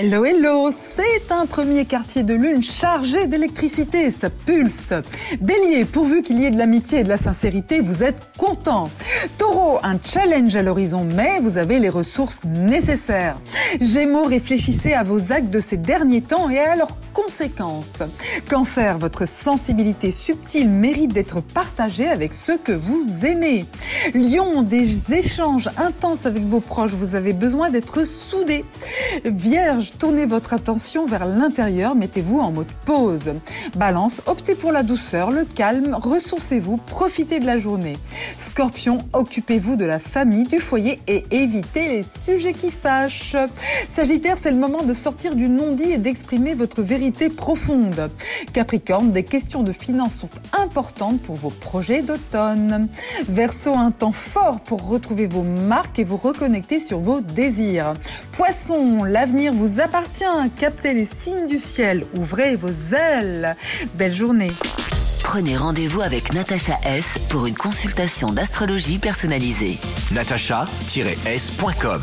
Hello, hello, c'est un premier quartier de lune chargé d'électricité, ça pulse. Bélier, pourvu qu'il y ait de l'amitié et de la sincérité, vous êtes content. Taureau, un challenge à l'horizon, mais vous avez les ressources nécessaires. Gémeaux, réfléchissez à vos actes de ces derniers temps et à leurs conséquences. Cancer, votre sensibilité subtile mérite d'être partagée avec ceux que vous aimez. Lion, des échanges intenses avec vos proches, vous avez besoin d'être soudés. Vierge, tournez votre attention vers l'intérieur, mettez-vous en mode pause. Balance, optez pour la douceur, le calme, ressourcez-vous, profitez de la journée. Scorpion, occupez-vous de la famille, du foyer et évitez les sujets qui fâchent. Sagittaire, c'est le moment de sortir du non-dit et d'exprimer votre vérité profonde. Capricorne, des questions de finances sont importantes pour vos projets d'automne. Verseau, un temps fort pour retrouver vos marques et vous reconnecter sur vos désirs. Poisson, l'avenir vous appartient. Captez les signes du ciel, ouvrez vos ailes. Belle journée. Prenez rendez-vous avec Natacha S pour une consultation d'astrologie personnalisée. natacha-s.com